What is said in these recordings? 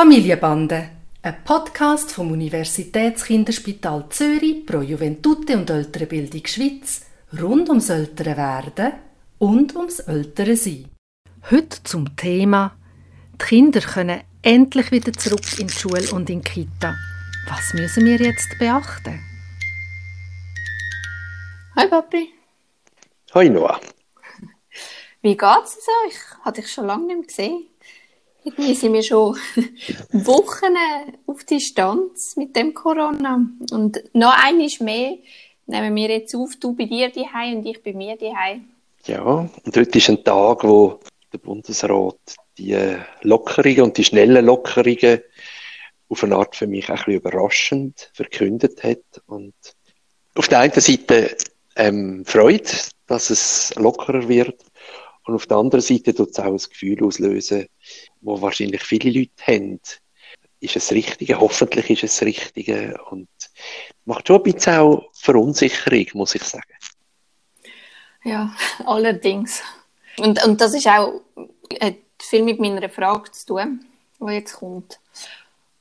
Familienbande, ein Podcast vom Universitätskinderspital Zürich pro Juventute und Ältere Bildung Schweiz rund ums ältere Werden und ums ältere Sein. Heute zum Thema Die Kinder können endlich wieder zurück in die Schule und in die Kita. Was müssen wir jetzt beachten? Hi Papi. Hi Noah. Wie geht's es euch? Hatte ich schon lange nicht mehr gesehen. Irgendwie sind wir schon Wochen auf Distanz mit dem Corona. Und noch eines mehr nehmen wir jetzt auf, du bei dir daheim und ich bei mir daheim. Ja, und heute ist ein Tag, wo der Bundesrat die Lockerungen und die schnellen Lockerungen auf eine Art für mich auch ein bisschen überraschend verkündet hat. Und auf der einen Seite ähm, Freude, dass es lockerer wird. Und auf der anderen Seite tut es auch ein Gefühl auslösen, wo wahrscheinlich viele Leute haben. Ist es Richtige? Hoffentlich ist es Richtige. Und macht schon ein bisschen auch Verunsicherung, muss ich sagen. Ja, allerdings. Und, und das ist auch, hat viel mit meiner Frage zu tun, die jetzt kommt.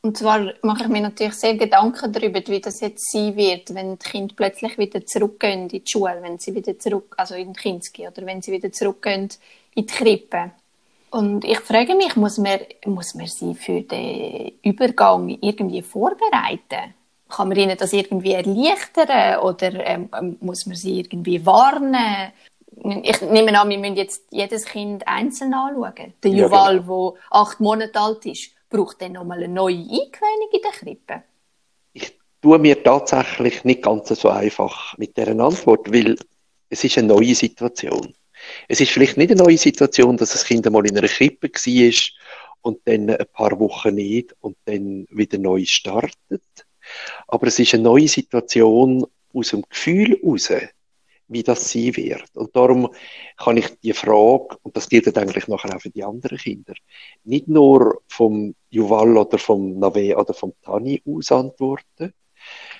Und zwar mache ich mir natürlich sehr Gedanken darüber, wie das jetzt sein wird, wenn die Kinder plötzlich wieder zurückgehen in die Schule, wenn sie wieder zurück, also in die Kinski, oder wenn sie wieder zurückgehen in die Krippe. Und ich frage mich, muss man, muss man sie für den Übergang irgendwie vorbereiten? Kann man ihnen das irgendwie erleichtern oder ähm, muss man sie irgendwie warnen? Ich nehme an, wir müssen jetzt jedes Kind einzeln anschauen. Der Juval, ja, genau. der acht Monate alt ist, braucht dann nochmal eine neue Eingewöhnung in der Krippe? Ich tue mir tatsächlich nicht ganz so einfach mit dieser Antwort, weil es ist eine neue Situation. Es ist vielleicht nicht eine neue Situation, dass das Kind einmal in einer Krippe war und dann ein paar Wochen nicht und dann wieder neu startet. Aber es ist eine neue Situation aus dem Gefühl heraus, wie das sein wird. Und darum kann ich die Frage, und das gilt eigentlich nachher auch für die anderen Kinder, nicht nur vom Juval oder vom Nave oder vom Tani aus antworten,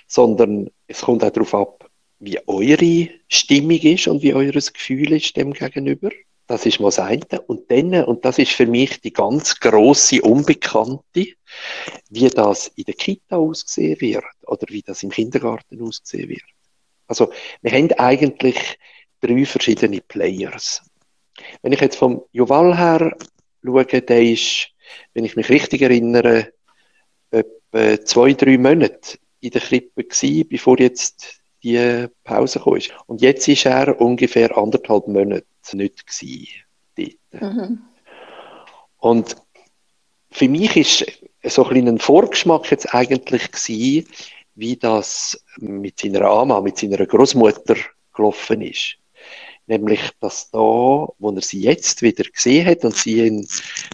sondern es kommt auch darauf ab, wie eure Stimmung ist und wie eures Gefühl ist dem gegenüber. Das ist mal das eine. Und dann, und das ist für mich die ganz große Unbekannte, wie das in der Kita aussehen wird oder wie das im Kindergarten aussehen wird. Also, wir haben eigentlich drei verschiedene Players. Wenn ich jetzt vom Juval her schaue, der ist, wenn ich mich richtig erinnere, etwa zwei, drei Monate in der Krippe gewesen, bevor jetzt die Pause gekommen ist. Und jetzt ist er ungefähr anderthalb Monate nicht gewesen, dort. Mhm. Und für mich ist so ein, ein Vorgeschmack jetzt eigentlich gewesen, wie das mit seiner Ama, mit seiner Großmutter gelaufen ist. Nämlich, dass da, wo er sie jetzt wieder gesehen hat und sie ihn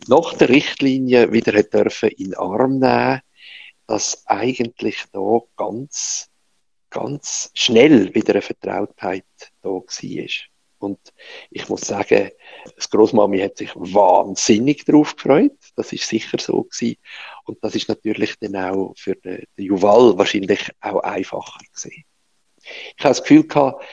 nach der Richtlinie wieder hat dürfen in den Arm nehmen, dass eigentlich da ganz ganz schnell wieder eine Vertrautheit da war. Und ich muss sagen, das Großmami hat sich wahnsinnig darauf gefreut. Das ist sicher so gewesen. Und das ist natürlich dann auch für den, Juval wahrscheinlich auch einfacher gewesen. Ich habe das Gefühl gehabt,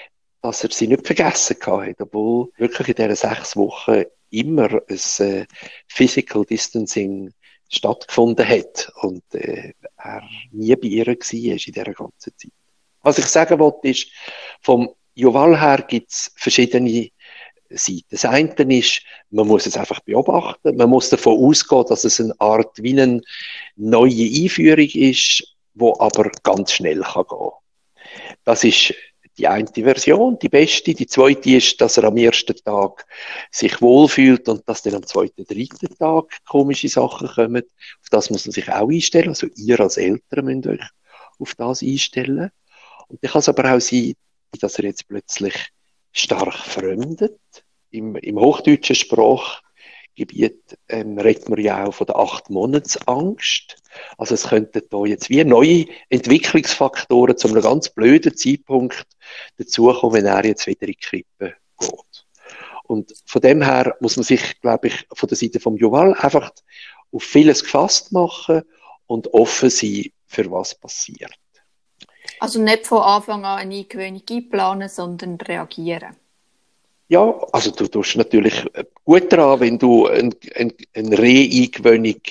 dass er sie nicht vergessen hat, obwohl wirklich in diesen sechs Wochen immer ein äh, Physical Distancing stattgefunden hat und äh, er nie bei ihr war in dieser ganzen Zeit. Was ich sagen wollte, ist, vom Joval her gibt es verschiedene Seiten. Das eine ist, man muss es einfach beobachten. Man muss davon ausgehen, dass es eine Art wie eine neue Einführung ist, wo aber ganz schnell kann gehen. Das ist die eine Version, die beste. Die zweite ist, dass er am ersten Tag sich wohlfühlt und dass dann am zweiten, dritten Tag komische Sachen kommen. Auf das muss man sich auch einstellen. Also ihr als Eltern müsst euch auf das einstellen. Und dann kann es aber auch sein, dass er jetzt plötzlich stark fremdet. Im, im hochdeutschen Sprachgebiet ähm, redet man ja auch von der acht Monatsangst. Also es könnten da jetzt wie neue Entwicklungsfaktoren zu einem ganz blöden Zeitpunkt dazukommen, wenn er jetzt wieder in die Krippe geht. Und von dem her muss man sich, glaube ich, von der Seite vom Juval einfach auf vieles gefasst machen und offen sein, für was passiert. Also nicht von Anfang an eine Eingewöhnung einplanen, sondern reagieren. Ja, also du tust natürlich gut daran, wenn du eine, eine, eine Re-Eingewöhnung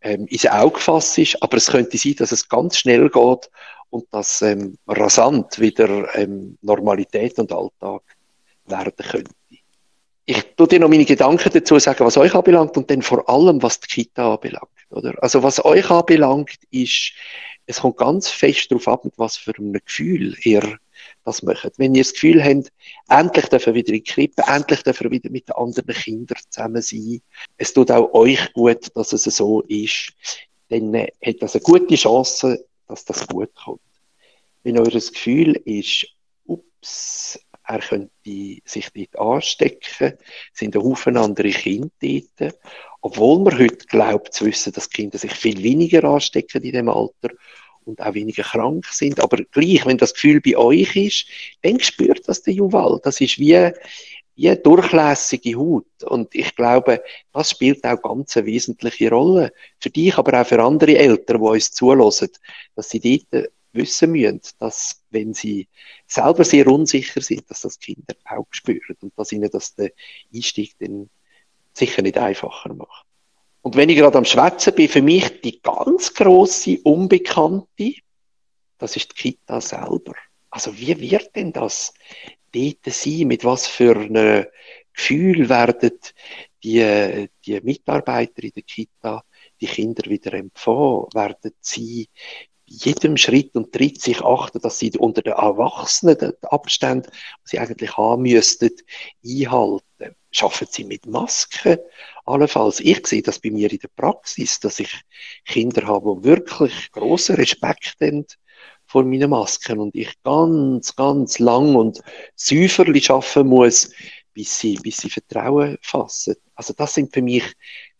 ähm, ins Auge gefasst ist, aber es könnte sein, dass es ganz schnell geht und dass ähm, rasant wieder ähm, Normalität und Alltag werden könnte. Ich tue dir noch meine Gedanken dazu sagen, was euch anbelangt und dann vor allem, was die Kita anbelangt. Oder? Also was euch anbelangt, ist, es kommt ganz fest darauf ab, mit was für einem Gefühl ihr das macht. Wenn ihr das Gefühl habt, endlich dürfen wir wieder in die Krippe, endlich dürfen wir wieder mit den anderen Kindern zusammen sein, es tut auch euch gut, dass es so ist, dann hat das eine gute Chance, dass das gut kommt. Wenn euer Gefühl ist, ups, er könnte sich dort anstecken, sind ein Haufen andere Kinder dort, obwohl man heute glaubt zu wissen, dass Kinder sich viel weniger anstecken in dem Alter und auch weniger krank sind. Aber gleich, wenn das Gefühl bei euch ist, dann spürt das der Juval. Das ist wie, wie durchlässige Haut. Und ich glaube, das spielt auch ganz eine wesentliche Rolle. Für dich, aber auch für andere Eltern, die uns zulassen, dass sie dort wissen müssen, dass, wenn sie selber sehr unsicher sind, dass das Kinder auch spüren und dass ihnen das den Einstieg dann sicher nicht einfacher macht. Und wenn ich gerade am Schwätzen bin, für mich die ganz große Unbekannte, das ist die Kita selber. Also wie wird denn das dort sein? Mit was für einem Gefühl werden die, die Mitarbeiter in der Kita die Kinder wieder empfangen? Werden sie jedem Schritt und Tritt sich achten, dass sie unter den Erwachsenen den Abstand, die sie eigentlich haben müssten, einhalten? Schaffen sie mit Masken? Allenfalls. Ich sehe das bei mir in der Praxis, dass ich Kinder habe, die wirklich großen Respekt haben vor meinen Masken und ich ganz, ganz lang und säuferlich schaffen muss, bis sie, bis sie Vertrauen fassen. Also das sind für mich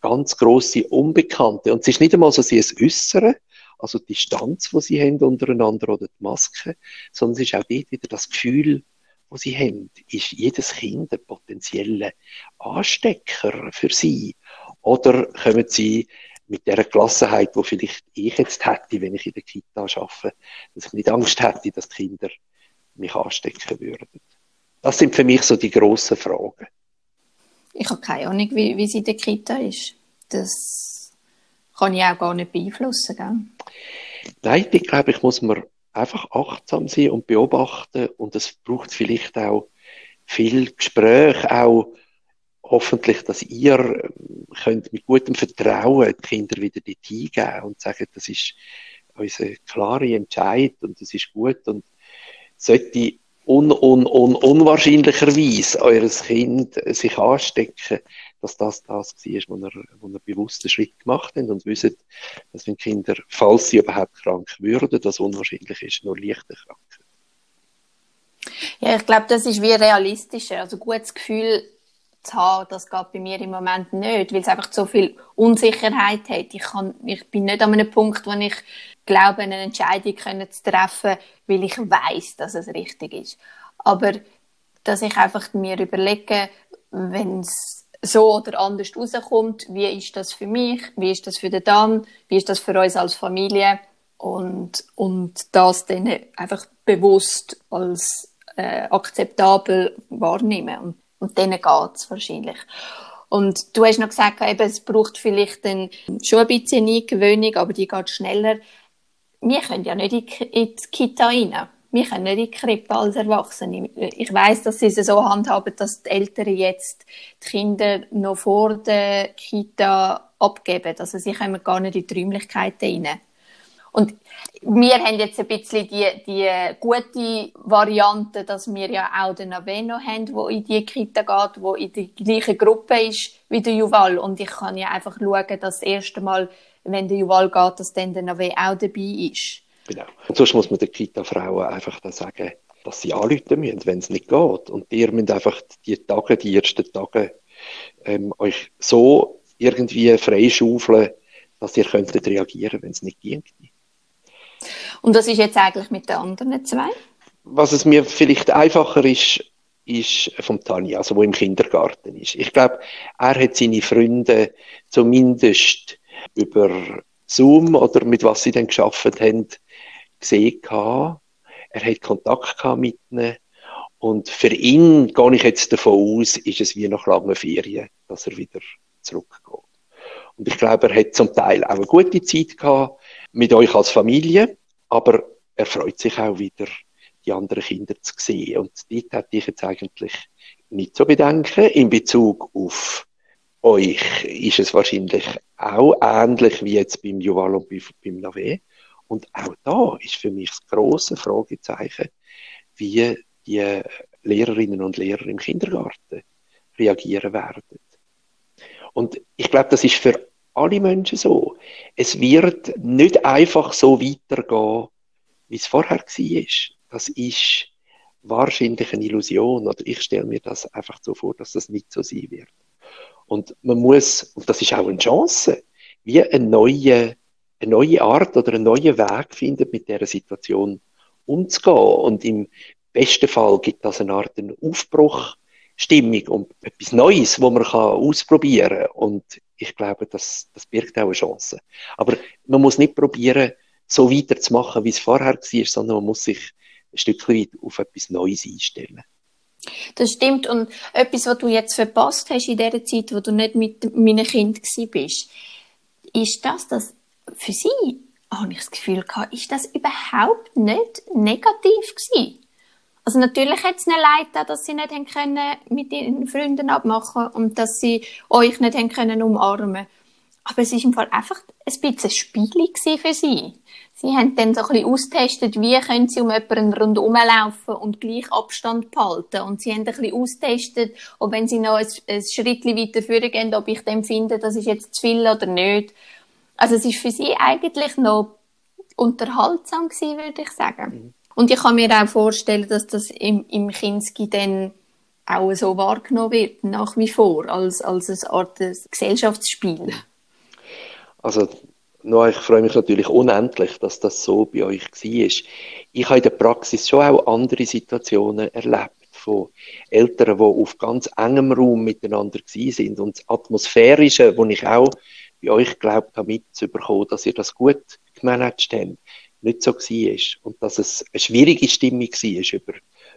ganz große Unbekannte. Und es ist nicht einmal so, sie es äußern, also die Distanz, die sie haben untereinander oder die Maske, sondern es ist auch dort wieder das Gefühl, wo sie haben, ist jedes Kind ein potenzieller Anstecker für sie. Oder kommen sie mit der Gelassenheit, wo vielleicht ich jetzt hätte, wenn ich in der Kita arbeite, dass ich nicht Angst hätte, dass die Kinder mich anstecken würden. Das sind für mich so die grossen Fragen. Ich habe keine Ahnung, wie, wie sie in der Kita ist. Das kann ich auch gar nicht beeinflussen. Gell? Nein, ich glaube, ich muss mir einfach achtsam sein und beobachten. Und es braucht vielleicht auch viel Gespräch, auch hoffentlich, dass ihr ähm, könnt mit gutem Vertrauen die Kinder wieder dort hingeben und sagen, das ist unser klare Entscheid und das ist gut und sollte un, un, un, unwahrscheinlicherweise eures Kind sich anstecken, dass das das war, wo er, wo er bewussten Schritt gemacht hat und wissen, dass wenn Kinder, falls sie überhaupt krank würden, das unwahrscheinlich ist, nur leichte Krankheit. Ja, ich glaube, das ist wie realistischer. Also gutes Gefühl zu haben, das geht bei mir im Moment nicht, weil es einfach so viel Unsicherheit hat. Ich, kann, ich bin nicht an einem Punkt, wo ich glaube, eine Entscheidung zu treffen, weil ich weiß, dass es richtig ist. Aber dass ich einfach mir überlege, wenn es so oder anders rauskommt. Wie ist das für mich? Wie ist das für den Dan? Wie ist das für uns als Familie? Und, und das dann einfach bewusst als äh, akzeptabel wahrnehmen. Und, und dann geht's wahrscheinlich. Und du hast noch gesagt, eben, es braucht vielleicht dann schon ein bisschen Eingewöhnung, aber die geht schneller. Wir können ja nicht in die Kita rein wir können nicht in die Krippe als Erwachsene. Ich weiß, dass sie es so handhaben, dass die Eltern jetzt die Kinder noch vor der Kita abgeben. Also sie kommen gar nicht in die Räumlichkeiten rein. Und wir haben jetzt ein bisschen die, die gute Variante, dass wir ja auch den Aveno haben, der in die Kita geht, der in der gleichen Gruppe ist wie der Juval. Und ich kann ja einfach schauen, dass das erste Mal, wenn der Juval geht, dass dann der Nave auch dabei ist. Genau. Und sonst muss man den Kita-Frauen einfach dann sagen, dass sie anrufen müssen, wenn es nicht geht. Und ihr müsst einfach die Tage, die ersten Tage, ähm, euch so irgendwie freischaufeln, dass ihr könntet reagieren, wenn es nicht ging. Und was ist jetzt eigentlich mit den anderen zwei? Was es mir vielleicht einfacher ist, ist vom Tanja, also wo im Kindergarten ist. Ich glaube, er hat seine Freunde zumindest über Zoom oder mit was sie dann geschafft haben, gesehen. Er hat Kontakt mit ihnen. Und für ihn, gehe ich jetzt davon aus, ist es wie nach langen Ferien, dass er wieder zurückgeht. Und ich glaube, er hat zum Teil auch eine gute Zeit gehabt mit euch als Familie, aber er freut sich auch wieder, die anderen Kinder zu sehen. Und dort hätte ich jetzt eigentlich nicht so Bedenken. In Bezug auf euch ist es wahrscheinlich auch ähnlich wie jetzt beim Juval und beim Nave. Und auch da ist für mich das große Fragezeichen, wie die Lehrerinnen und Lehrer im Kindergarten reagieren werden. Und ich glaube, das ist für alle Menschen so. Es wird nicht einfach so weitergehen, wie es vorher war. Das ist wahrscheinlich eine Illusion oder ich stelle mir das einfach so vor, dass das nicht so sein wird. Und man muss, und das ist auch eine Chance, wie eine neue, eine neue Art oder einen neuen Weg finden, mit dieser Situation umzugehen. Und im besten Fall gibt das eine Art Aufbruchstimmung und etwas Neues, wo man kann ausprobieren kann. Und ich glaube, das, das birgt auch eine Chance. Aber man muss nicht probieren, so weiterzumachen, wie es vorher war, sondern man muss sich ein Stück weit auf etwas Neues einstellen. Das stimmt. Und etwas, was du jetzt verpasst hast in der Zeit, wo du nicht mit meinen Kindern bist, ist das, dass für sie, habe ich das Gefühl gehabt, ist das überhaupt nicht negativ gewesen. Also natürlich hat es ihnen leid, dass sie nicht können mit ihren Freunden abmachen und dass sie euch nicht haben können umarmen. Aber es ist im Fall einfach ein bisschen Spiel für sie. Sie haben dann so ein bisschen austestet, wie können sie um jemanden rundherum laufen und gleich Abstand behalten. Und sie haben ein bisschen austestet, ob wenn sie noch ein, ein Schritt weiter gehen, ob ich dann finde, das ist jetzt zu viel oder nicht. Also es ist für sie eigentlich noch unterhaltsam gewesen, würde ich sagen. Mhm. Und ich kann mir auch vorstellen, dass das im, im Kinski dann auch so wahrgenommen wird, nach wie vor, als, als eine Art Gesellschaftsspiel. Also No, ich freue mich natürlich unendlich, dass das so bei euch war. Ich habe in der Praxis schon auch andere Situationen erlebt von Eltern, die auf ganz engem Raum miteinander sind und das Atmosphärische, wo ich auch bei euch geglaubt habe, mitzubekommen, dass ihr das gut gemanagt habt, nicht so war. Und dass es eine schwierige Stimmung war über,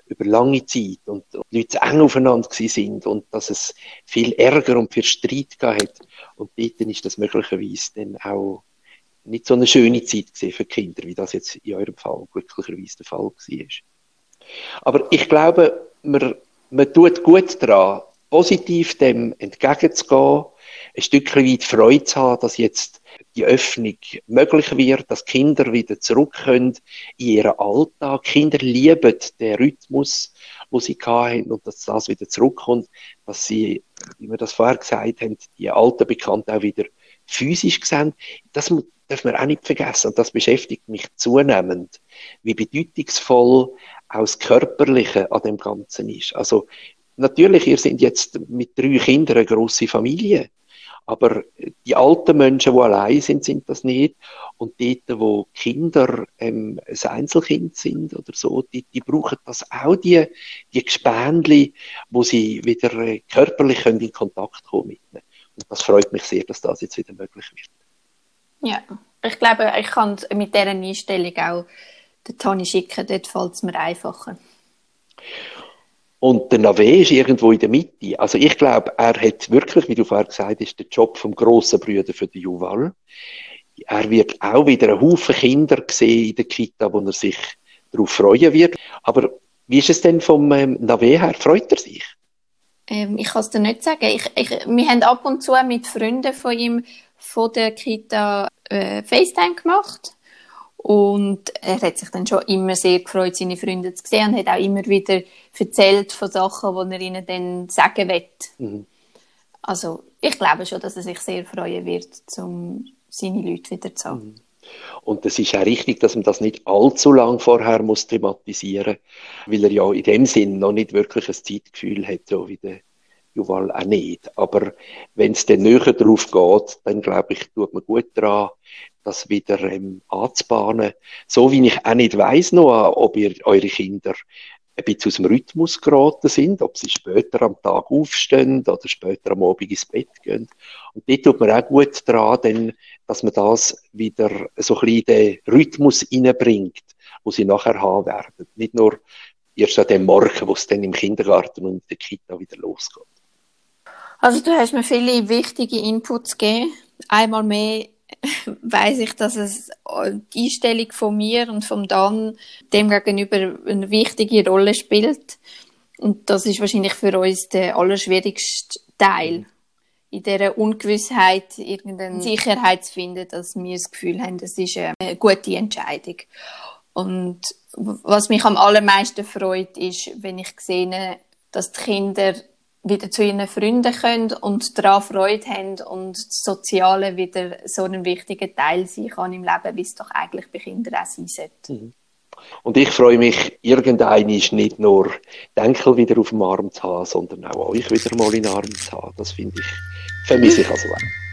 über lange Zeit und, und die Leute eng aufeinander sind und dass es viel Ärger und viel Streit gab. Und dort ist das möglicherweise dann auch nicht so eine schöne Zeit für Kinder, wie das jetzt in eurem Fall glücklicherweise der Fall war. Aber ich glaube, man, man tut gut daran, positiv dem entgegenzugehen, ein Stück weit Freude zu haben, dass jetzt die Öffnung möglich wird, dass Kinder wieder zurück können in ihren Alltag. Kinder lieben den Rhythmus, wo sie hatten und dass das wieder zurückkommt, dass sie, wie wir das vorher gesagt haben, die alten Bekannten auch wieder physisch sehen. Das darf man auch nicht vergessen, und das beschäftigt mich zunehmend, wie bedeutungsvoll auch das Körperliche an dem Ganzen ist. Also, natürlich, ihr seid jetzt mit drei Kindern eine grosse Familie, aber die alten Menschen, die allein sind, sind das nicht. Und dort, wo Kinder ähm, ein Einzelkind sind oder so, die, die brauchen das auch, die, die Gespänli, wo sie wieder äh, körperlich können in Kontakt kommen ihnen. Und das freut mich sehr, dass das jetzt wieder möglich wird. Ja, ich glaube, ich kann mit dieser Einstellung auch den Toni schicken, dort fällt es mir einfacher. Und der Nave ist irgendwo in der Mitte. Also ich glaube, er hat wirklich, wie du vorher gesagt hast, den Job vom grossen Brüder für den Juval. Er wird auch wieder einen Haufen Kinder sehen in der Kita, wo er sich darauf freuen wird. Aber wie ist es denn vom ähm, Nave her? Freut er sich? Ähm, ich kann es dir nicht sagen. Ich, ich, wir haben ab und zu mit Freunden von ihm von der Kita äh, FaceTime gemacht. Und er hat sich dann schon immer sehr gefreut, seine Freunde zu sehen und hat auch immer wieder erzählt von Sachen, die er ihnen dann sagen will. Mhm. Also, ich glaube schon, dass er sich sehr freuen wird, um seine Leute wieder zu haben. Mhm. Und es ist auch richtig, dass man das nicht allzu lang vorher muss thematisieren muss, weil er ja in dem Sinn noch nicht wirklich ein Zeitgefühl hat, so wie der Juval auch nicht. Aber wenn es dann näher drauf geht, dann glaube ich, tut man gut daran, das wieder ähm, anzubahnen. So wie ich auch nicht weiss noch, ob ihr eure Kinder ein bisschen aus dem Rhythmus geraten sind, ob sie später am Tag aufstehen oder später am Abend ins Bett gehen. Und dort tut man auch gut daran, denn, dass man das wieder so ein bisschen in den Rhythmus hineinbringt, wo sie nachher haben werden. Nicht nur erst an dem Morgen, wo es dann im Kindergarten und in der Kita wieder losgeht. Also du hast mir viele wichtige Inputs gegeben. einmal mehr weiß ich, dass es die Einstellung von mir und vom Dan dem gegenüber eine wichtige Rolle spielt. Und das ist wahrscheinlich für uns der allerschwierigste Teil. In dieser Ungewissheit irgendeine Sicherheit zu finden, dass wir das Gefühl haben, das ist eine gute Entscheidung. Und was mich am allermeisten freut, ist, wenn ich sehe, dass die Kinder wieder zu ihren Freunden können und daran Freude haben und das Soziale wieder so ein wichtiger Teil sein kann im Leben, wie es doch eigentlich bei Kindern auch sein sollte. Mhm. Und ich freue mich, irgendein ist nicht nur Denkel wieder auf dem Arm zu haben, sondern auch euch wieder mal in den Arm zu haben. Das finde ich, vermisse ich also auch.